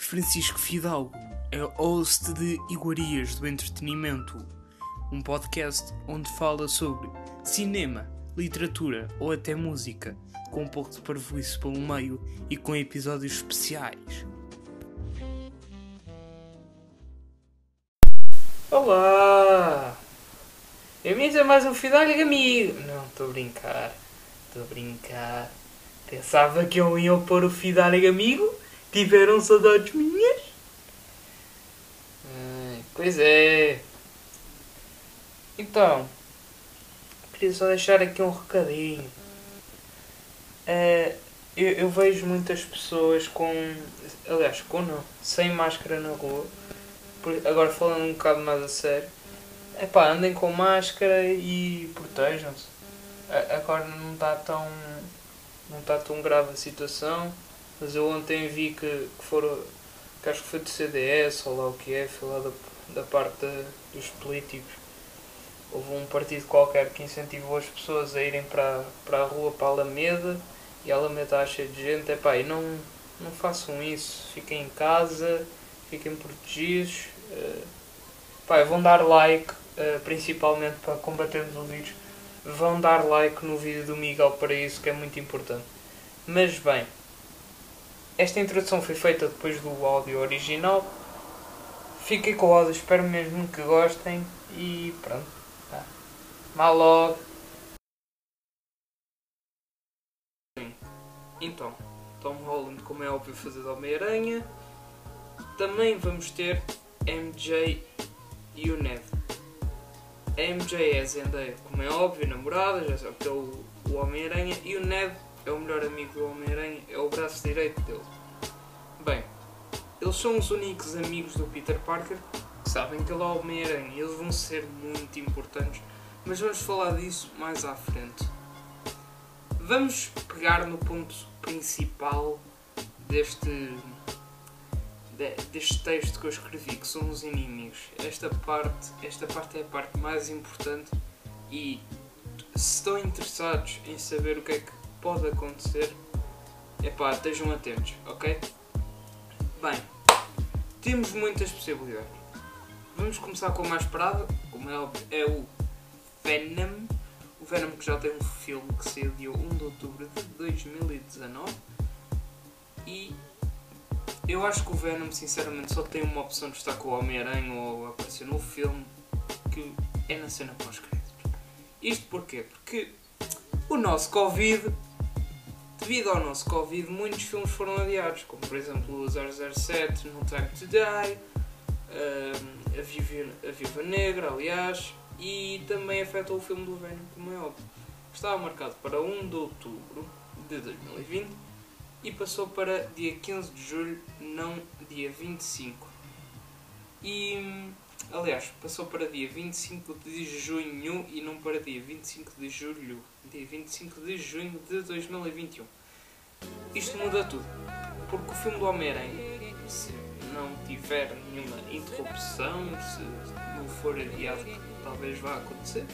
Francisco Fidalgo é host de Iguarias do Entretenimento, um podcast onde fala sobre cinema, literatura ou até música, com um pouco de parvoíce pelo meio e com episódios especiais. Olá! Bem-vindos a mais um Fidalgo Amigo! Não, estou a brincar, estou a brincar. Pensava que eu ia pôr o Fidalgo Amigo? Tiveram saudades minhas? Pois é. Então, queria só deixar aqui um recadinho. É, eu, eu vejo muitas pessoas com. Aliás, com não, sem máscara na rua. Por- agora falando um bocado mais a sério. Epá, andem com máscara e protejam-se. Agora não está tão. não está tão grave a situação. Mas eu ontem vi que, que foram. que acho que foi do CDS ou lá o que é, foi lá da, da parte da- dos políticos. Houve um partido qualquer que incentivou as pessoas a irem para, para a rua, para a Alameda, e a Alameda está cheia de gente. Epá, e não, não façam isso. Fiquem em casa, fiquem protegidos. eh, pá, vão dar like, eh, principalmente para combatermos o vírus. Vão dar like no vídeo do Miguel para isso, que é muito importante. Mas bem, esta introdução foi feita depois do áudio original. Fiquei com o áudio, espero mesmo que gostem e pronto. Tá. Mal logo. Então, Tom Holland, como é óbvio, fazer de Homem-Aranha. Também vamos ter MJ e o Ned. A MJ é a Zendaya, como é óbvio, namorada, já sabe que é o, o Homem-Aranha. E o Ned é o melhor amigo do Homem-Aranha, é o braço direito dele. Bem, eles são os únicos amigos do Peter Parker que sabem que ele é o Homem-Aranha. Eles vão ser muito importantes, mas vamos falar disso mais à frente. Vamos pegar no ponto principal deste, de- deste texto que eu escrevi, que são os inimigos. Esta parte, esta parte é a parte mais importante e se estão interessados em saber o que é que pode acontecer, epá, estejam atentos, ok? Bem, temos muitas possibilidades. Vamos começar com a mais esperada, como é óbvio, é o Venom. O Venom que já tem um filme que saiu dia 1 de outubro de 2019. E eu acho que o Venom, sinceramente, só tem uma opção de estar com o Homem-Aranha ou aparecer no filme, que é na cena pós-créditos. Isto porquê? Porque o nosso Covid, devido ao nosso Covid, muitos filmes foram adiados, como por exemplo o 007, No Time to Die, hum, a, Viva, a Viva Negra, aliás, e também afetou o filme do Venom, como é óbvio. Estava marcado para 1 de outubro de 2020 e passou para dia 15 de julho, não dia 25. E, aliás, passou para dia 25 de junho e não para dia 25 de julho, dia 25 de junho de 2021. Isto muda tudo, porque o filme do Homem-Aranha, se não tiver nenhuma interrupção, se não for adiado, talvez vá acontecer,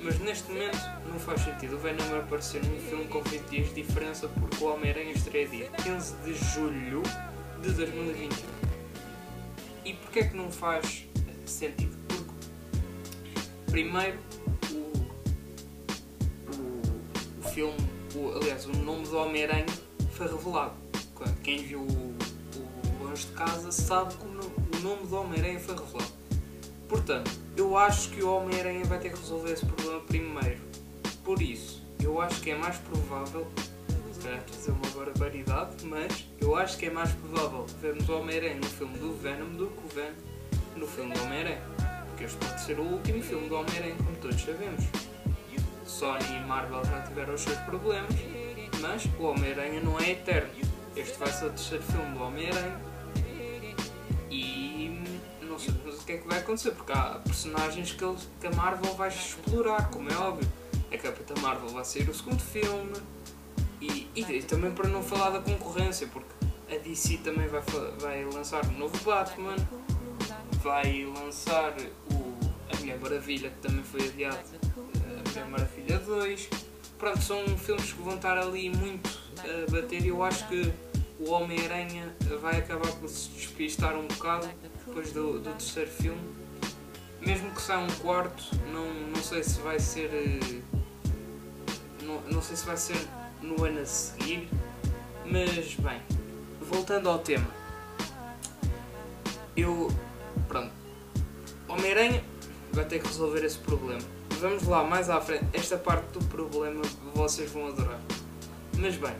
mas neste momento não faz sentido. O Venom aparecer num filme com 20 dias de diferença porque o Homem-Aranha estreia dia 15 de julho de 2021. E porquê é que não faz sentido? Porque, primeiro, o, o, o filme, o, aliás, o nome do Homem-Aranha foi revelado. Quem viu o, o Longe de Casa sabe que o no- o nome do Homem-Aranha foi revelado. Portanto, eu acho que o Homem-Aranha vai ter que resolver esse problema primeiro. Por isso, eu acho que é mais provável, calhar estou a dizer uma barbaridade, mas eu acho que é mais provável vermos o Homem-Aranha no filme do Venom do que o Venom no filme do Homem-Aranha. Porque este pode ser o último filme do Homem-Aranha, como todos sabemos. Sony e Marvel já tiveram os seus problemas, mas o Homem-Aranha não é eterno. Este vai ser o terceiro filme do Homem-Aranha e não sabemos o que é que vai acontecer, porque há personagens que, que a Marvel vai explorar, como é óbvio. A Capitã Marvel vai sair o segundo filme e, e, e também para não falar da concorrência, porque a DC também vai, vai lançar um novo Batman, vai lançar o, a Mulher Maravilha, que também foi adiado, a Mulher Maravilha 2. Pronto, são filmes que vão estar ali muito a bater e eu acho que o Homem-Aranha vai acabar por se despistar um bocado depois do, do terceiro filme. Mesmo que saia um quarto, não, não sei se vai ser. eh, Não, não sei se vai ser no ano a seguir. Mas bem, voltando ao tema. Eu. Pronto. Homem-Aranha vai ter que resolver esse problema. Vamos lá, mais à frente. Esta parte do problema vocês vão adorar. Mas bem,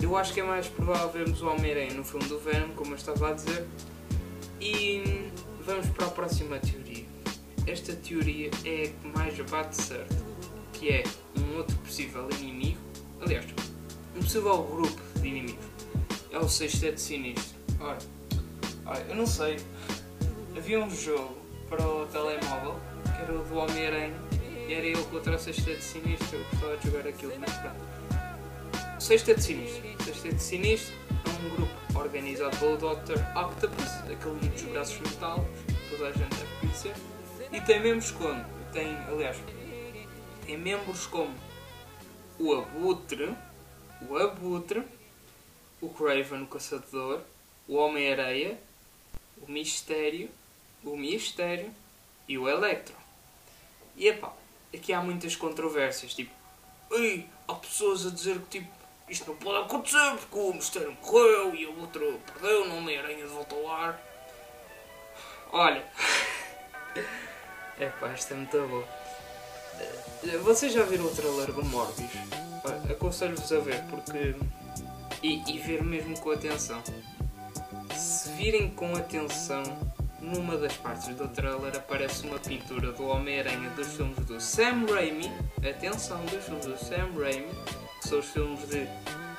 eu acho que é mais provável vermos o Homem-Aranha no filme do Venom, como eu estava a dizer. E vamos para a próxima teoria. Esta teoria é a que mais bate certo, que é um outro possível inimigo, aliás, um possível grupo de inimigos. É o Sexteto Sinistro. Ora, ora, eu não sei. Havia um jogo para o telemóvel, que era o do Homem-Aranha, e era eu contra o Sexteto Sinistro, eu gostava de jogar aquilo, mas pronto. Sexteto Sinistro. Sexteto Sinistro é um grupo organizado pelo Dr. Octopus, aquele dos braços metálicos, toda a gente deve conhecer. E tem membros como, tem, aliás, tem membros como o Abutre, o Abutre, o Craven, o Caçador, o Homem-Areia, o Mistério, o Mistério e o Electro. E epá, aqui há muitas controvérsias, tipo, Ei, há pessoas a dizer que tipo, isto não pode acontecer porque o Mistério morreu e o outro perdeu, o Homem-Aranha de volta ao ar. Olha, epá, esta é muito boa. Eh, Vocês já viram o trailer do Morbius? Aconselho-vos a ver porque. E, e ver mesmo com atenção. Se virem com atenção, numa das partes do trailer aparece uma pintura do Homem-Aranha dos filmes do Sam Raimi. Atenção, dos filmes do Sam Raimi, que são os filmes de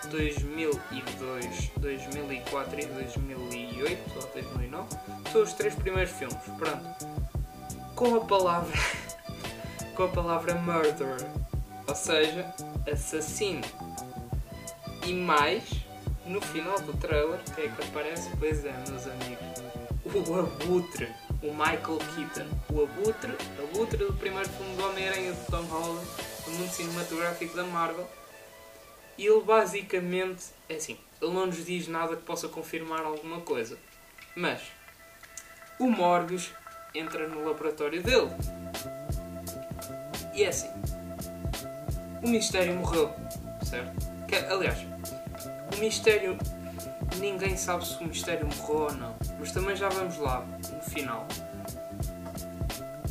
2002, 2004 e 2008 ou 2009. São os três primeiros filmes. Pronto. Com a palavra. com a palavra murderer. Ou seja, assassino. E mais, no final do trailer, o que é que aparece? Pois é, meus amigos. O Abutre, o Michael Keaton. O Abutre, Abutre do primeiro filme do Homem-Aranha de Tom Holland, do mundo cinematográfico da Marvel. E ele basicamente, é assim, ele não nos diz nada que possa confirmar alguma coisa. Mas, o Morbius entra no laboratório dele. E é assim, o mistério morreu, certo? Que, aliás, o mistério. Ninguém sabe se o mistério morreu ou não. Mas também já vamos lá no final.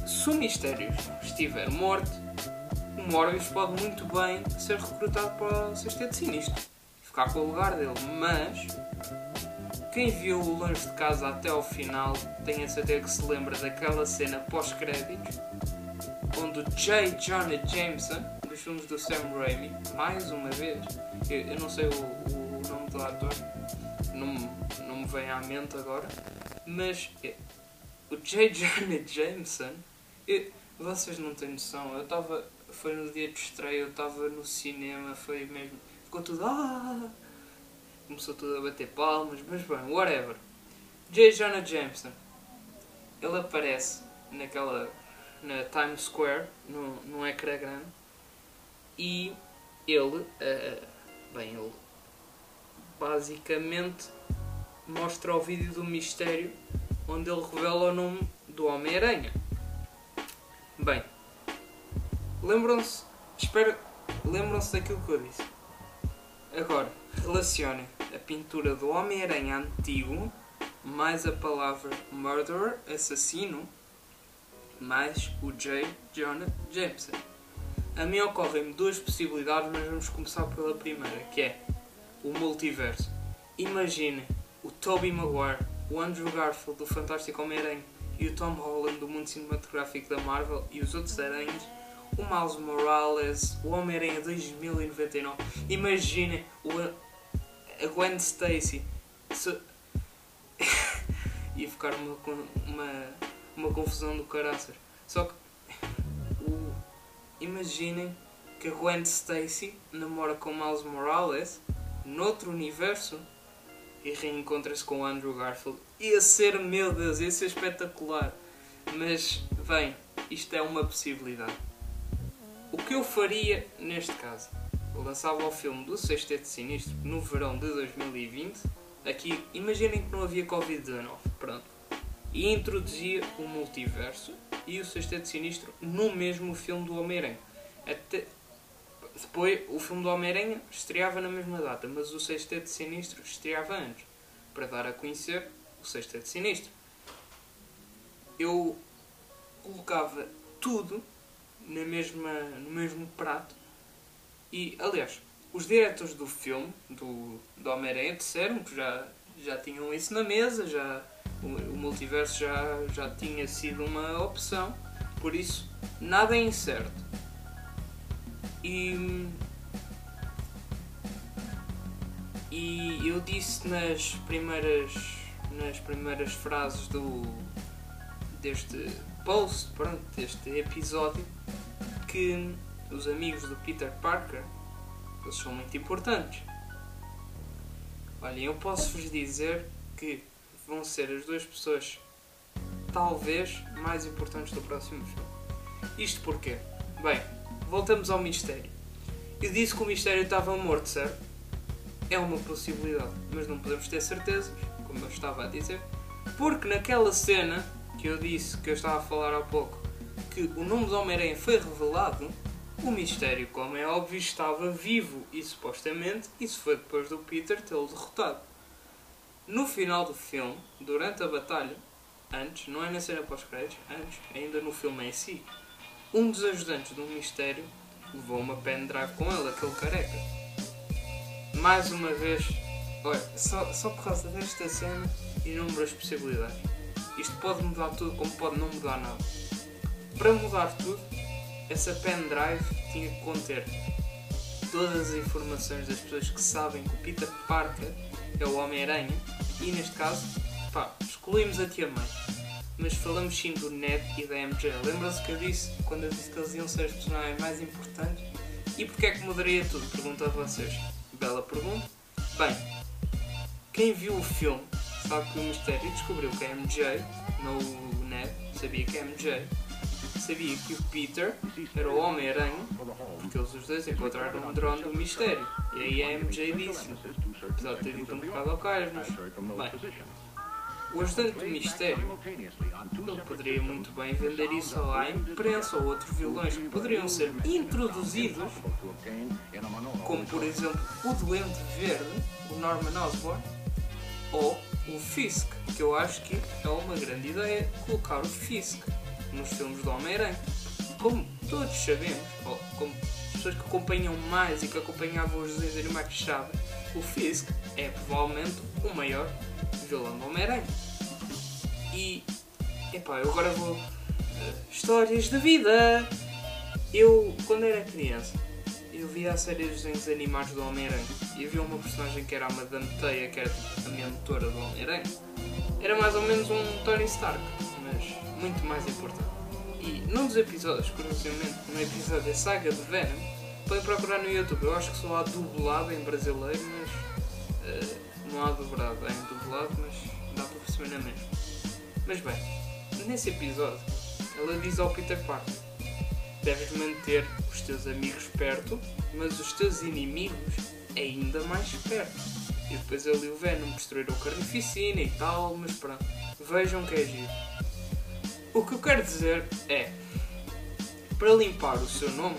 Se o mistério estiver morto, o Morbius pode muito bem ser recrutado para o Sexteto Sinistro e ficar com o lugar dele. Mas quem viu o longe de casa até ao final tem a certeza que se lembra daquela cena pós-créditos onde o J. Jonah Jameson, dos filmes do Sam Raimi, mais uma vez, eu, eu não sei o, o nome do ator, não, não me vem à mente agora, mas é, o J. Jonah Jameson, eu- vocês não têm noção, eu estava, foi no dia de estreia, eu estava no cinema, foi mesmo, ficou tudo, ah, começou tudo a bater palmas, mas bem, whatever. J. Jonah Jameson, ele aparece naquela na Times Square, num, num ecrã grande, e ele, eh, bem, ele basicamente mostra o vídeo do mistério onde ele revela o nome do Homem-Aranha. Bem, lembram-se, espero, lembram-se daquilo que eu disse. Agora, relacionem a pintura do Homem-Aranha antigo mais a palavra murderer, assassino, mais o J. Jonah Jameson. A mim ocorrem-me duas possibilidades, mas vamos começar pela primeira, que é o multiverso. Imaginem o Tobey Maguire, o Andrew Garfield do Fantástico Homem-Aranha e o Tom Holland do mundo cinematográfico da Marvel e os outros aranhas, o Miles Morales, o Homem-Aranha 2099. Imaginem o, a Gwen Stacy. Se- Ia ficar uma, uma, uma confusão do caraças. Só que o, imaginem que a Gwen Stacy namora com Miles Morales noutro universo e reencontra-se com Andrew Garfield. Ia ser, meu Deus, ia ser espetacular. Mas, bem, isto é uma possibilidade. O que eu faria neste caso? Eu lançava o filme do Sexteto Sinistro no verão de 2020 aqui, imaginem que não havia Covid-19, pronto. E introduzia o multiverso e o Sexteto Sinistro no mesmo filme do Homem-Aranha. Até... Depois, o filme do Homem-Aranha estreava na mesma data, mas o Sexteto Sinistro estreava antes, para dar a conhecer o Sexteto Sinistro. Eu colocava tudo na mesma, no mesmo prato e, aliás, os diretores do filme, do, do Homem-Aranha, disseram que já, já tinham isso na mesa, já, o, o multiverso já, já tinha sido uma opção, por isso nada é incerto. E, e eu disse nas primeiras, nas primeiras frases do, deste post, pronto, deste episódio, que os amigos do Peter Parker eles são muito importantes. Olhem, eu posso vos dizer que vão ser as duas pessoas talvez mais importantes do próximo filme. Isto porquê? Bem, voltamos ao mistério. Eu disse que o mistério estava morto, certo? É uma possibilidade, mas não podemos ter certezas, como eu estava a dizer, porque naquela cena que eu disse que eu estava a falar há pouco, que o nome do Homem-Aranha foi revelado, o mistério, como é óbvio, estava vivo e supostamente isso foi depois do Peter tê-lo derrotado. No final do filme, durante a batalha, antes, não é na cena pós-créditos, antes, ainda no filme em si, um dos ajudantes do mistério levou uma pendrive com ele, aquele careca. Mais uma vez, olha, só, só por causa desta cena, inúmeras possibilidades. Isto pode mudar tudo, como pode não mudar nada. Para mudar tudo, essa pendrive tinha que conter todas as informações das pessoas que sabem que o Peter Parker é o Homem-Aranha e neste caso, pá, excluímos a Tia May. Mas falamos sim do Ned e da MJ. Lembram-se que eu disse quando eu disse que eles iam ser os personagens mais importantes? E porquê é que mudaria tudo? Pergunto a vocês. Bela pergunta. Bem, quem viu o filme sabe que o mistério descobriu que a MJ, não o Ned, sabia que a MJ sabia que o Peter era o Homem-Aranha, porque eles os dois encontraram um drone do mistério. E aí a MJ disse, apesar de ter ido um bocado ao cais, mas bem. O ajudante do mistério, ele poderia muito bem vender isso à imprensa ou outros vilões que poderiam ser introduzidos, como por exemplo o Doente Verde, o Norman Osborn, ou o Fisk, que eu acho que é uma grande ideia colocar o Fisk nos filmes do Homem-Aranha. Como todos sabemos, ou como pessoas que acompanham mais e que acompanhavam os desenhos animados sabem, o Fisk é provavelmente o maior vilão do Homem-Aranha. E, epá, eu agora vou. Uh, histórias de vida! Eu, quando era criança, eu via a série dos desenhos animados do Homem-Aranha e havia uma personagem que era a Madame Teia, que era a mentora do Homem-Aranha. Era mais ou menos um Tony Stark, mas muito mais importante. E num dos episódios, curiosamente, no episódio da saga de Venom, podem procurar no YouTube. Eu acho que só há dublado em brasileiro, mas uh, não há dobrado. Há em dublado, mas dá para perceber na mesma. Mas bem, nesse episódio, ela diz ao Peter Parker: Deves manter os teus amigos perto, mas os teus inimigos ainda mais perto. E depois ele e o Venom destruíram o carnificina e tal, mas pronto. Vejam que é giro. O que eu quero dizer é, para limpar o seu nome,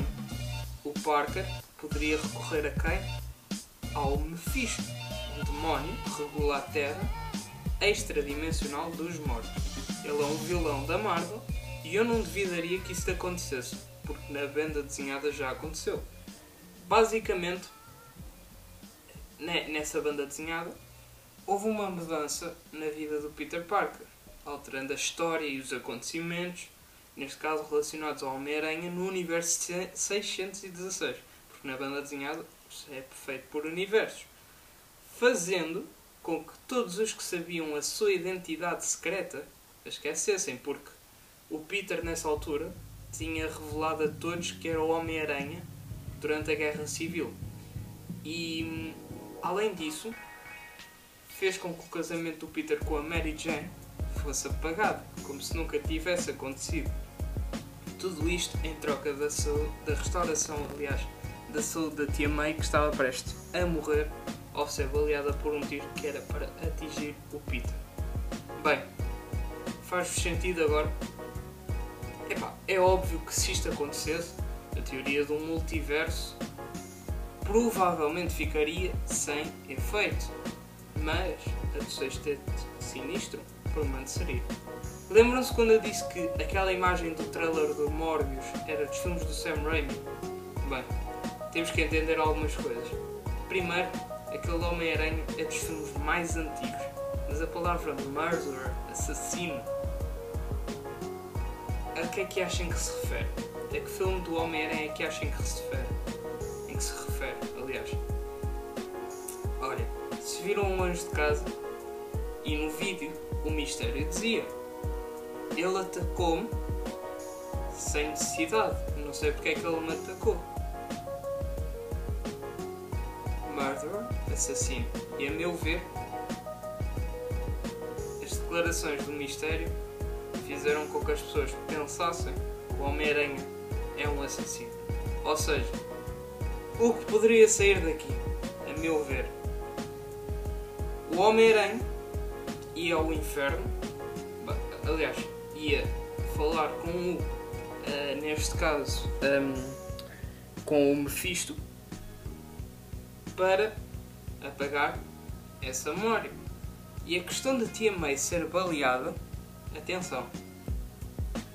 Parker poderia recorrer a quem? Ao Mephisto, um demónio que regula a Terra extradimensional dos mortos. Ele é um vilão da Marvel e eu não duvidaria que isso acontecesse, porque na banda desenhada já aconteceu. Basicamente, nessa banda desenhada, houve uma mudança na vida do Peter Parker alterando a história e os acontecimentos, neste caso relacionados ao Homem-Aranha, no universo 616, porque na banda desenhada é feito por universos, fazendo com que todos os que sabiam a sua identidade secreta a esquecessem, porque o Peter, nessa altura, tinha revelado a todos que era o Homem-Aranha durante a Guerra Civil. E, além disso, fez com que o casamento do Peter com a Mary Jane fosse apagado, como se nunca tivesse acontecido. Tudo isto em troca da, saúde, da restauração, aliás, da saúde da tia May que estava prestes a morrer ao ser baleada por um tiro que era para atingir o Peter. Bem, faz-vos sentido agora? Epá, é óbvio que se isto acontecesse, a teoria um multiverso provavelmente ficaria sem efeito, mas a do sexteto sinistro permaneceria. Lembram-se quando eu disse que aquela imagem do trailer do Morbius era dos filmes do Sam Raimi? Bem, temos que entender algumas coisas. Primeiro, aquele Homem-Aranha é dos filmes mais antigos, mas a palavra murderer, assassino, a que é que acham que se refere? A que filme do Homem-Aranha é que acham que se refere? Em que se refere, aliás? Olha, se viram anjo de casa e no vídeo o mistério dizia ele atacou-me sem necessidade. Não sei porque é que ele me atacou. Murderer, assassino. E a meu ver, as declarações do mistério fizeram com que as pessoas pensassem que o Homem-Aranha é um assassino. Ou seja, o que poderia sair daqui, a meu ver, o Homem-Aranha ia ao inferno, aliás, ia falar com o, uh, neste caso, um, com o Mephisto, para apagar essa memória. E a questão da tia May ser baleada, atenção,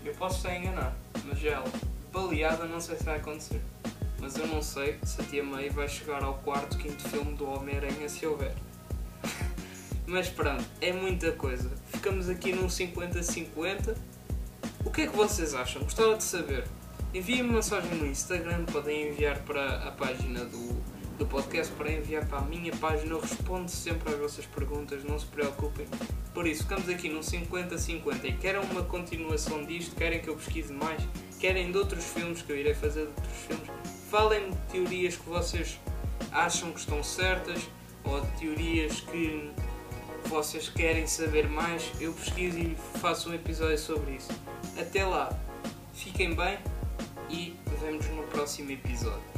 eu posso estar enganado, mas ela, baleada, não sei se vai acontecer. Mas eu não sei se a tia May vai chegar ao quarto, quinto filme do Homem-Aranha se houver. Mas pronto, é muita coisa. Ficamos aqui num 50-50. O que é que vocês acham? Gostava de saber. Enviem-me mensagem no Instagram, podem enviar para a página do, do podcast, para enviar para a minha página. Eu respondo sempre às vossas perguntas, não se preocupem. Por isso, ficamos aqui num 50-50 e querem uma continuação disto, querem que eu pesquise mais, querem de outros filmes que eu irei fazer de outros filmes. Falem de teorias que vocês acham que estão certas ou de teorias que vocês querem saber mais, eu pesquiso e faço um episódio sobre isso. Até lá, fiquem bem e vemos no próximo episódio.